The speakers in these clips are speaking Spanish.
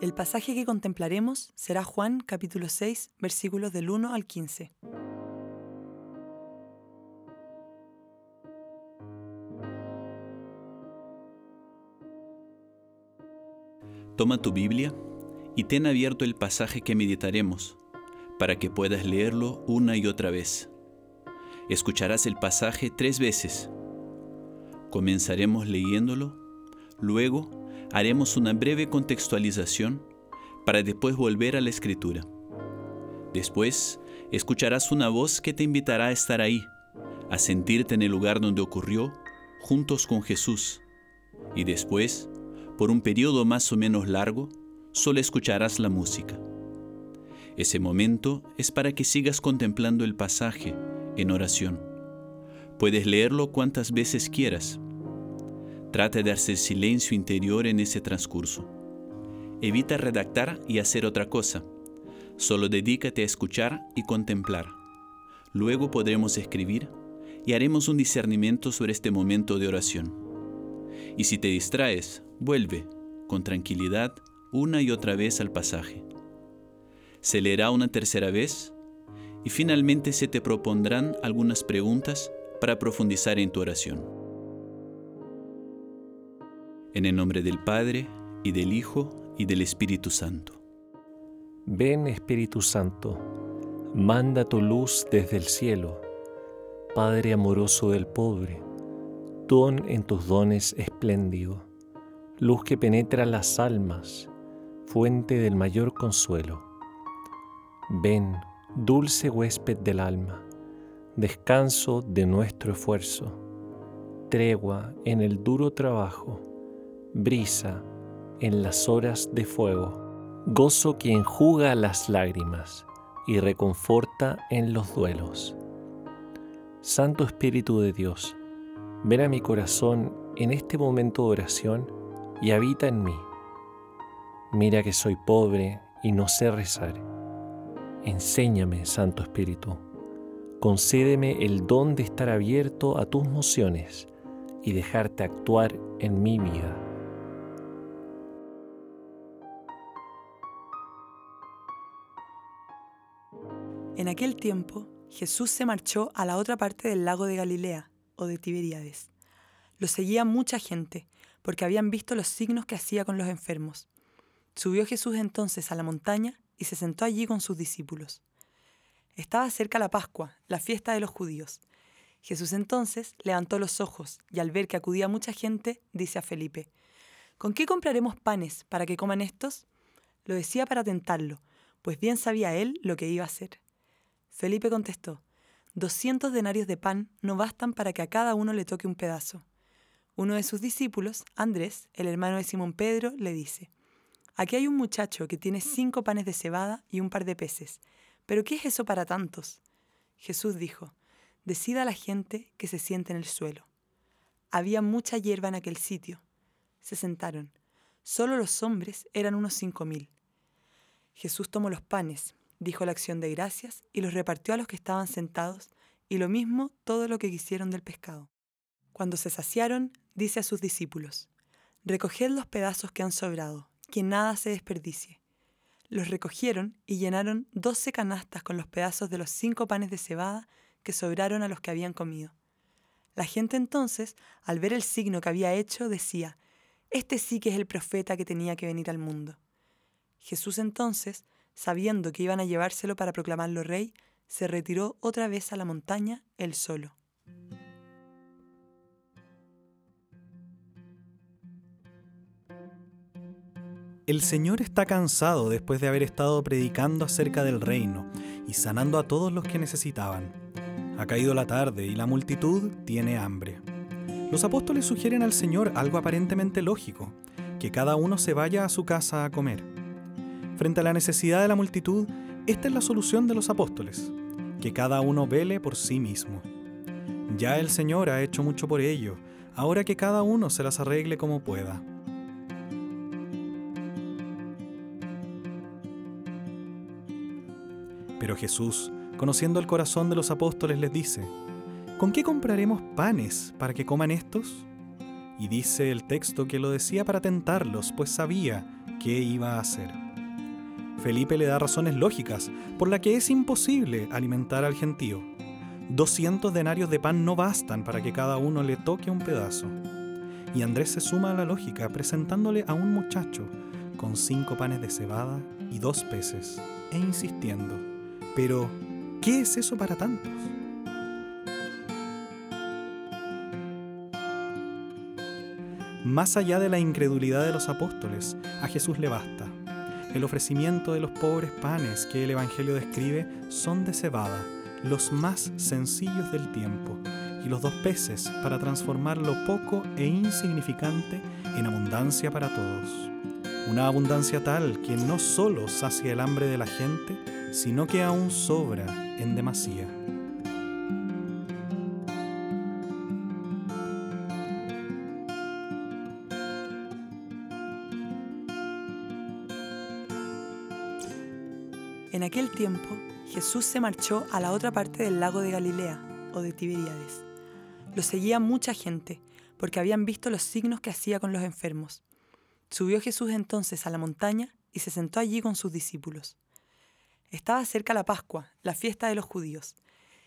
El pasaje que contemplaremos será Juan capítulo 6 versículos del 1 al 15. Toma tu Biblia y ten abierto el pasaje que meditaremos para que puedas leerlo una y otra vez. Escucharás el pasaje tres veces. Comenzaremos leyéndolo, luego haremos una breve contextualización para después volver a la escritura. Después, escucharás una voz que te invitará a estar ahí, a sentirte en el lugar donde ocurrió, juntos con Jesús. Y después, por un periodo más o menos largo, solo escucharás la música. Ese momento es para que sigas contemplando el pasaje en oración. Puedes leerlo cuantas veces quieras. Trata de hacer silencio interior en ese transcurso. Evita redactar y hacer otra cosa. Solo dedícate a escuchar y contemplar. Luego podremos escribir y haremos un discernimiento sobre este momento de oración. Y si te distraes, vuelve con tranquilidad una y otra vez al pasaje. Se leerá una tercera vez y finalmente se te propondrán algunas preguntas para profundizar en tu oración. En el nombre del Padre, y del Hijo, y del Espíritu Santo. Ven Espíritu Santo, manda tu luz desde el cielo. Padre amoroso del pobre, don en tus dones espléndido, luz que penetra las almas, fuente del mayor consuelo. Ven, dulce huésped del alma, descanso de nuestro esfuerzo, tregua en el duro trabajo, brisa en las horas de fuego, gozo que enjuga las lágrimas y reconforta en los duelos. Santo Espíritu de Dios, ven a mi corazón en este momento de oración y habita en mí. Mira que soy pobre y no sé rezar Enséñame, Santo Espíritu. Concédeme el don de estar abierto a tus mociones y dejarte actuar en mi vida. En aquel tiempo, Jesús se marchó a la otra parte del lago de Galilea, o de Tiberíades. Lo seguía mucha gente, porque habían visto los signos que hacía con los enfermos. Subió Jesús entonces a la montaña y se sentó allí con sus discípulos. Estaba cerca la Pascua, la fiesta de los judíos. Jesús entonces levantó los ojos y al ver que acudía mucha gente, dice a Felipe, ¿Con qué compraremos panes para que coman estos? Lo decía para tentarlo, pues bien sabía él lo que iba a hacer. Felipe contestó, Doscientos denarios de pan no bastan para que a cada uno le toque un pedazo. Uno de sus discípulos, Andrés, el hermano de Simón Pedro, le dice, Aquí hay un muchacho que tiene cinco panes de cebada y un par de peces. ¿Pero qué es eso para tantos? Jesús dijo, Decida a la gente que se siente en el suelo. Había mucha hierba en aquel sitio. Se sentaron. Solo los hombres eran unos cinco mil. Jesús tomó los panes, dijo la acción de gracias y los repartió a los que estaban sentados, y lo mismo todo lo que quisieron del pescado. Cuando se saciaron, dice a sus discípulos, Recoged los pedazos que han sobrado que nada se desperdicie. Los recogieron y llenaron doce canastas con los pedazos de los cinco panes de cebada que sobraron a los que habían comido. La gente entonces, al ver el signo que había hecho, decía, Este sí que es el profeta que tenía que venir al mundo. Jesús entonces, sabiendo que iban a llevárselo para proclamarlo rey, se retiró otra vez a la montaña él solo. El Señor está cansado después de haber estado predicando acerca del reino y sanando a todos los que necesitaban. Ha caído la tarde y la multitud tiene hambre. Los apóstoles sugieren al Señor algo aparentemente lógico, que cada uno se vaya a su casa a comer. Frente a la necesidad de la multitud, esta es la solución de los apóstoles, que cada uno vele por sí mismo. Ya el Señor ha hecho mucho por ello, ahora que cada uno se las arregle como pueda. Pero Jesús, conociendo el corazón de los apóstoles, les dice, ¿con qué compraremos panes para que coman estos? Y dice el texto que lo decía para tentarlos, pues sabía qué iba a hacer. Felipe le da razones lógicas por las que es imposible alimentar al gentío. 200 denarios de pan no bastan para que cada uno le toque un pedazo. Y Andrés se suma a la lógica presentándole a un muchacho con cinco panes de cebada y dos peces, e insistiendo, pero ¿qué es eso para tantos? Más allá de la incredulidad de los apóstoles, a Jesús le basta. El ofrecimiento de los pobres panes que el Evangelio describe son de cebada, los más sencillos del tiempo, y los dos peces para transformar lo poco e insignificante en abundancia para todos. Una abundancia tal que no solo sacia el hambre de la gente, sino que aún sobra en demasía. Tiempo, Jesús se marchó a la otra parte del lago de Galilea, o de Tiberíades. Lo seguía mucha gente, porque habían visto los signos que hacía con los enfermos. Subió Jesús entonces a la montaña y se sentó allí con sus discípulos. Estaba cerca la Pascua, la fiesta de los judíos.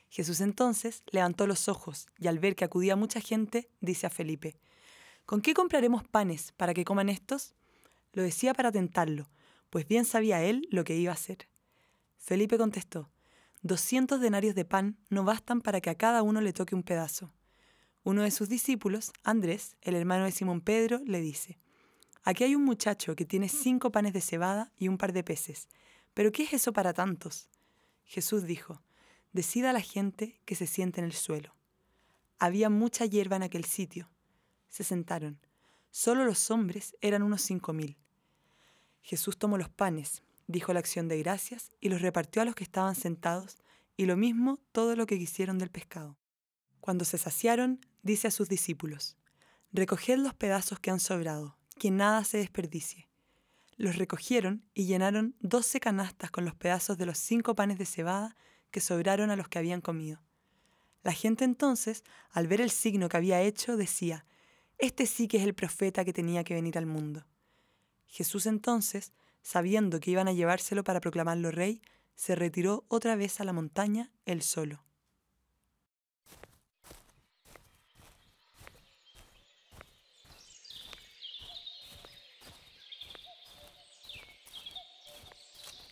Jesús entonces levantó los ojos y al ver que acudía mucha gente, dice a Felipe, ¿Con qué compraremos panes para que coman estos? Lo decía para tentarlo, pues bien sabía él lo que iba a hacer. Felipe contestó, doscientos denarios de pan no bastan para que a cada uno le toque un pedazo. Uno de sus discípulos, Andrés, el hermano de Simón Pedro, le dice, Aquí hay un muchacho que tiene cinco panes de cebada y un par de peces, pero ¿qué es eso para tantos? Jesús dijo, Decida a la gente que se siente en el suelo. Había mucha hierba en aquel sitio. Se sentaron. Solo los hombres eran unos cinco mil. Jesús tomó los panes, dijo la acción de gracias y los repartió a los que estaban sentados, y lo mismo todo lo que quisieron del pescado. Cuando se saciaron, dice a sus discípulos, Recoged los pedazos que han sobrado, que nada se desperdicie. Los recogieron y llenaron doce canastas con los pedazos de los cinco panes de cebada que sobraron a los que habían comido. La gente entonces, al ver el signo que había hecho, decía, Este sí que es el profeta que tenía que venir al mundo. Jesús entonces, sabiendo que iban a llevárselo para proclamarlo rey, se retiró otra vez a la montaña él solo.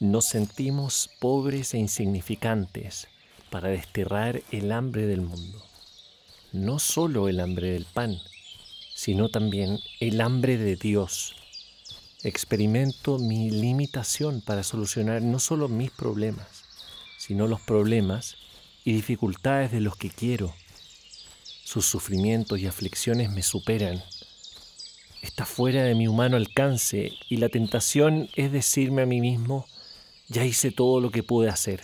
Nos sentimos pobres e insignificantes para desterrar el hambre del mundo. No solo el hambre del pan, sino también el hambre de Dios experimento mi limitación para solucionar no solo mis problemas, sino los problemas y dificultades de los que quiero. Sus sufrimientos y aflicciones me superan. Está fuera de mi humano alcance y la tentación es decirme a mí mismo, ya hice todo lo que pude hacer.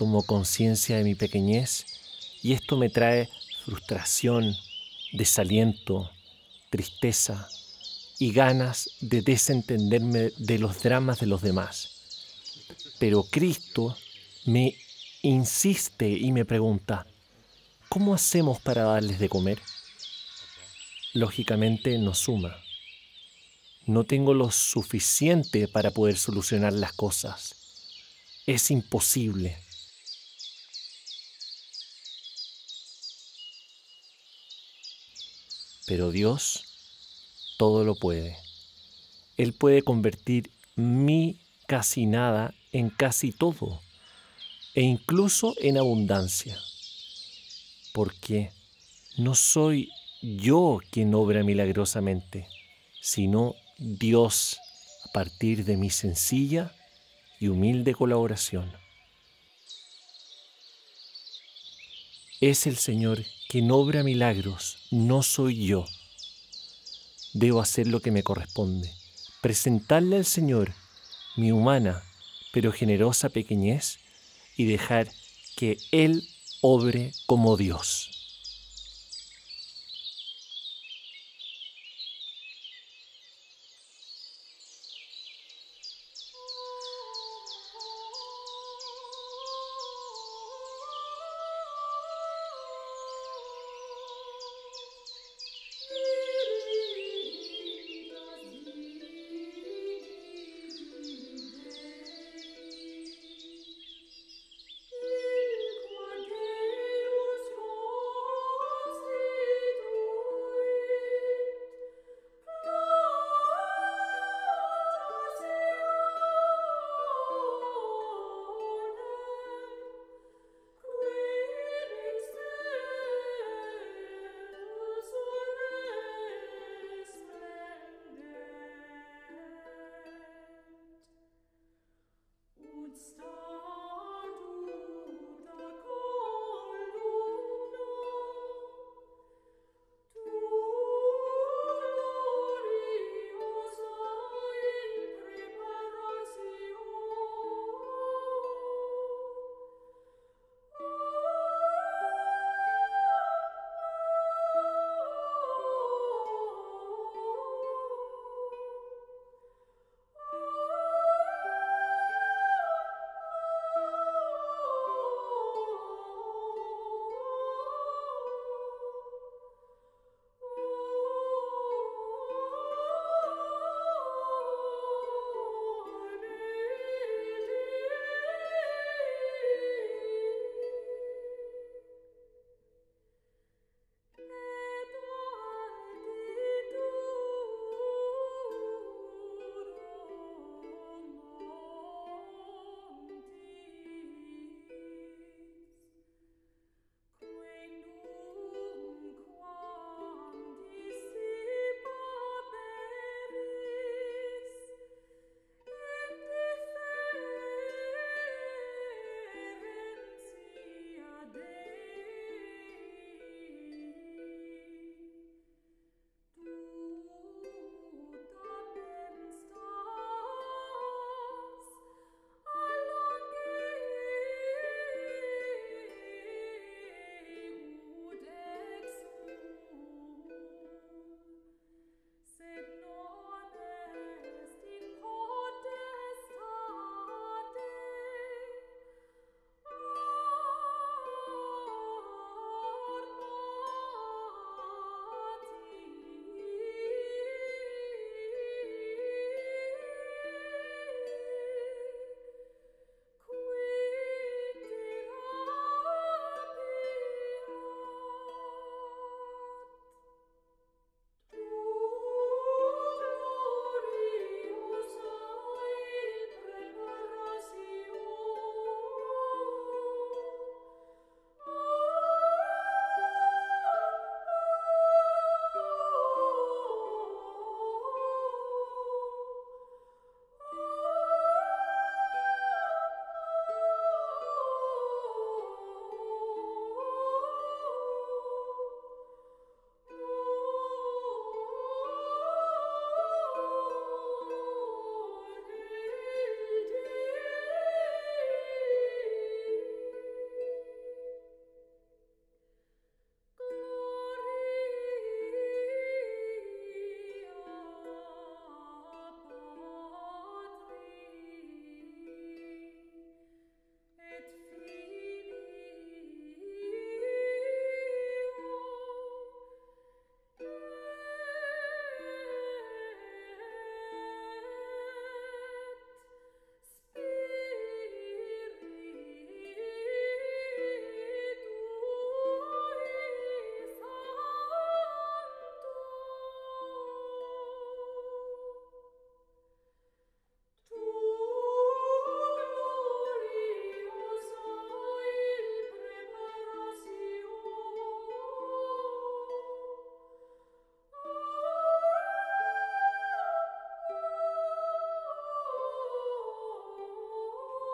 Tomo conciencia de mi pequeñez y esto me trae frustración, desaliento, tristeza y ganas de desentenderme de los dramas de los demás. Pero Cristo me insiste y me pregunta, ¿cómo hacemos para darles de comer? Lógicamente no suma. No tengo lo suficiente para poder solucionar las cosas. Es imposible. Pero Dios todo lo puede. Él puede convertir mi casi nada en casi todo e incluso en abundancia. Porque no soy yo quien obra milagrosamente, sino Dios a partir de mi sencilla y humilde colaboración. Es el Señor quien obra milagros, no soy yo. Debo hacer lo que me corresponde, presentarle al Señor mi humana pero generosa pequeñez y dejar que Él obre como Dios.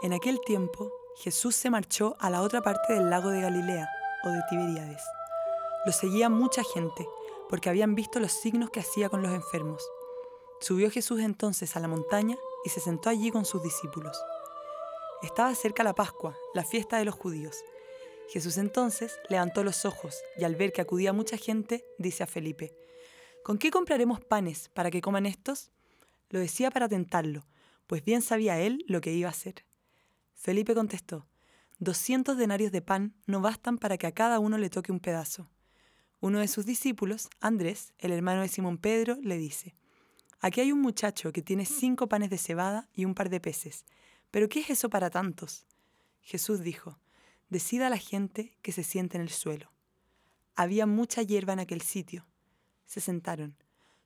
En aquel tiempo, Jesús se marchó a la otra parte del lago de Galilea, o de Tiberíades. Lo seguía mucha gente, porque habían visto los signos que hacía con los enfermos. Subió Jesús entonces a la montaña y se sentó allí con sus discípulos. Estaba cerca la Pascua, la fiesta de los judíos. Jesús entonces levantó los ojos y al ver que acudía mucha gente, dice a Felipe, ¿Con qué compraremos panes para que coman estos? Lo decía para tentarlo, pues bien sabía él lo que iba a hacer. Felipe contestó, Doscientos denarios de pan no bastan para que a cada uno le toque un pedazo. Uno de sus discípulos, Andrés, el hermano de Simón Pedro, le dice, Aquí hay un muchacho que tiene cinco panes de cebada y un par de peces, pero ¿qué es eso para tantos? Jesús dijo, Decida a la gente que se siente en el suelo. Había mucha hierba en aquel sitio. Se sentaron.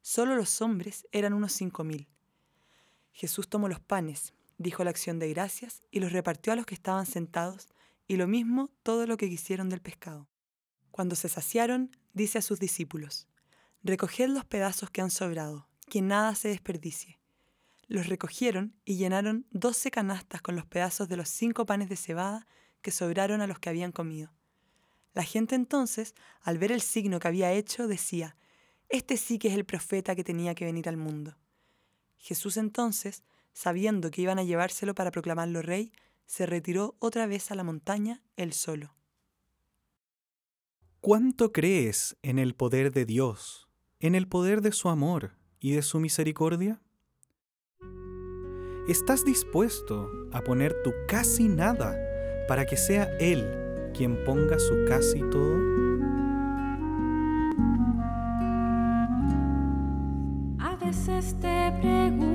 Solo los hombres eran unos cinco mil. Jesús tomó los panes, dijo la acción de gracias y los repartió a los que estaban sentados, y lo mismo todo lo que quisieron del pescado. Cuando se saciaron, dice a sus discípulos, Recoged los pedazos que han sobrado, que nada se desperdicie. Los recogieron y llenaron doce canastas con los pedazos de los cinco panes de cebada que sobraron a los que habían comido. La gente entonces, al ver el signo que había hecho, decía, Este sí que es el profeta que tenía que venir al mundo. Jesús entonces, sabiendo que iban a llevárselo para proclamarlo rey, se retiró otra vez a la montaña él solo. ¿Cuánto crees en el poder de Dios, en el poder de su amor y de su misericordia? ¿Estás dispuesto a poner tu casi nada para que sea Él quien ponga su casi todo? A veces te pregunto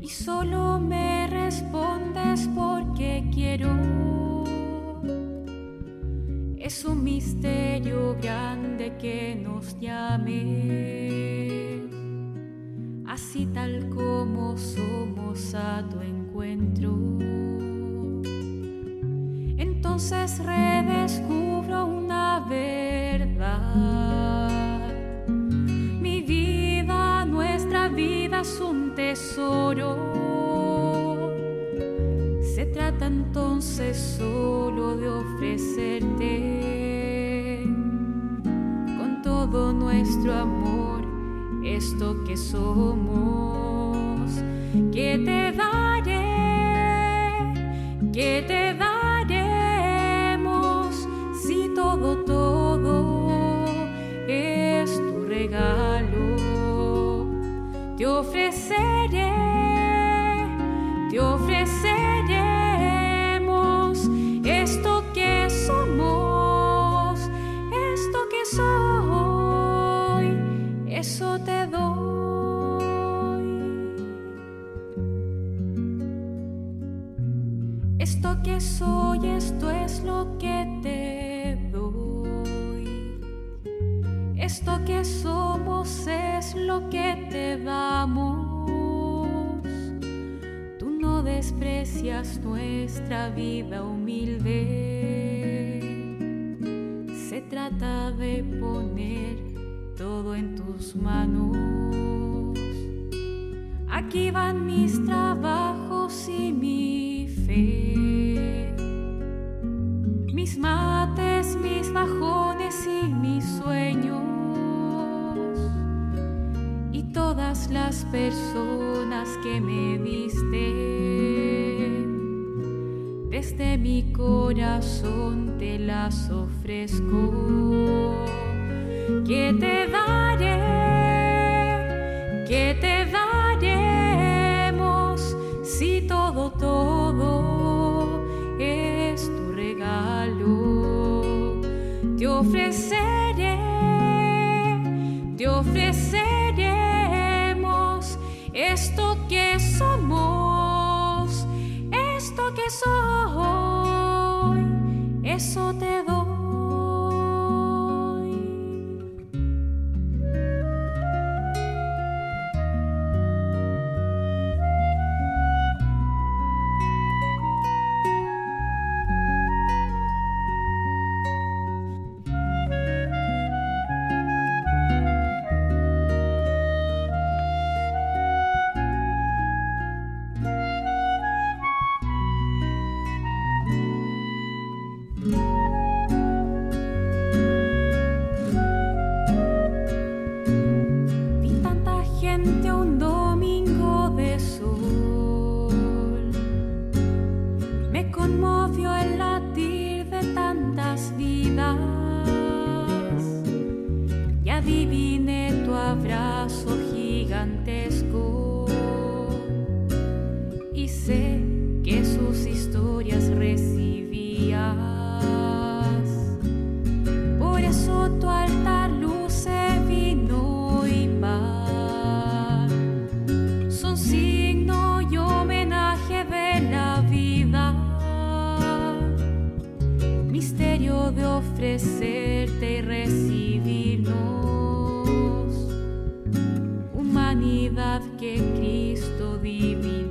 y solo me respondes porque quiero. Es un misterio grande que nos llame, así tal como somos a tu encuentro. Entonces redescubro Se trata entonces solo de ofrecerte con todo nuestro amor esto que somos, que te daré, que te daremos ofreceré, te ofreceremos esto que somos, esto que soy, eso te doy. Esto que soy, esto es lo que te nuestra vida humilde. Se trata de poner todo en tus manos. Aquí van mis trabajos y mi fe, mis mates, mis bajones y mis sueños, y todas las personas que me viste. Desde mi corazón te las ofrezco que te daré, que te daremos si todo, todo es tu regalo. Te ofreceré, esto que soy, eso te que Cristo divino.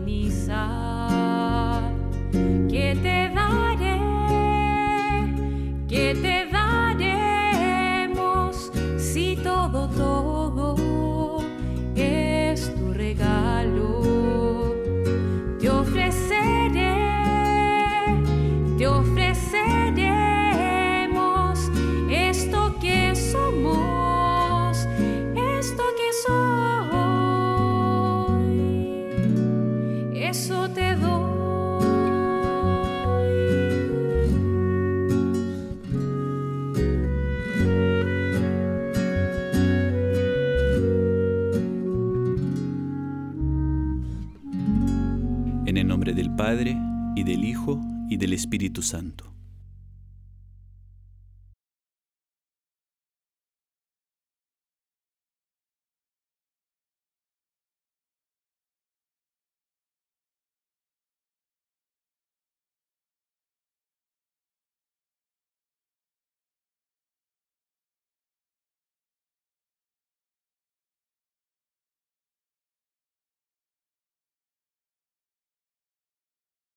del Padre, y del Hijo, y del Espíritu Santo.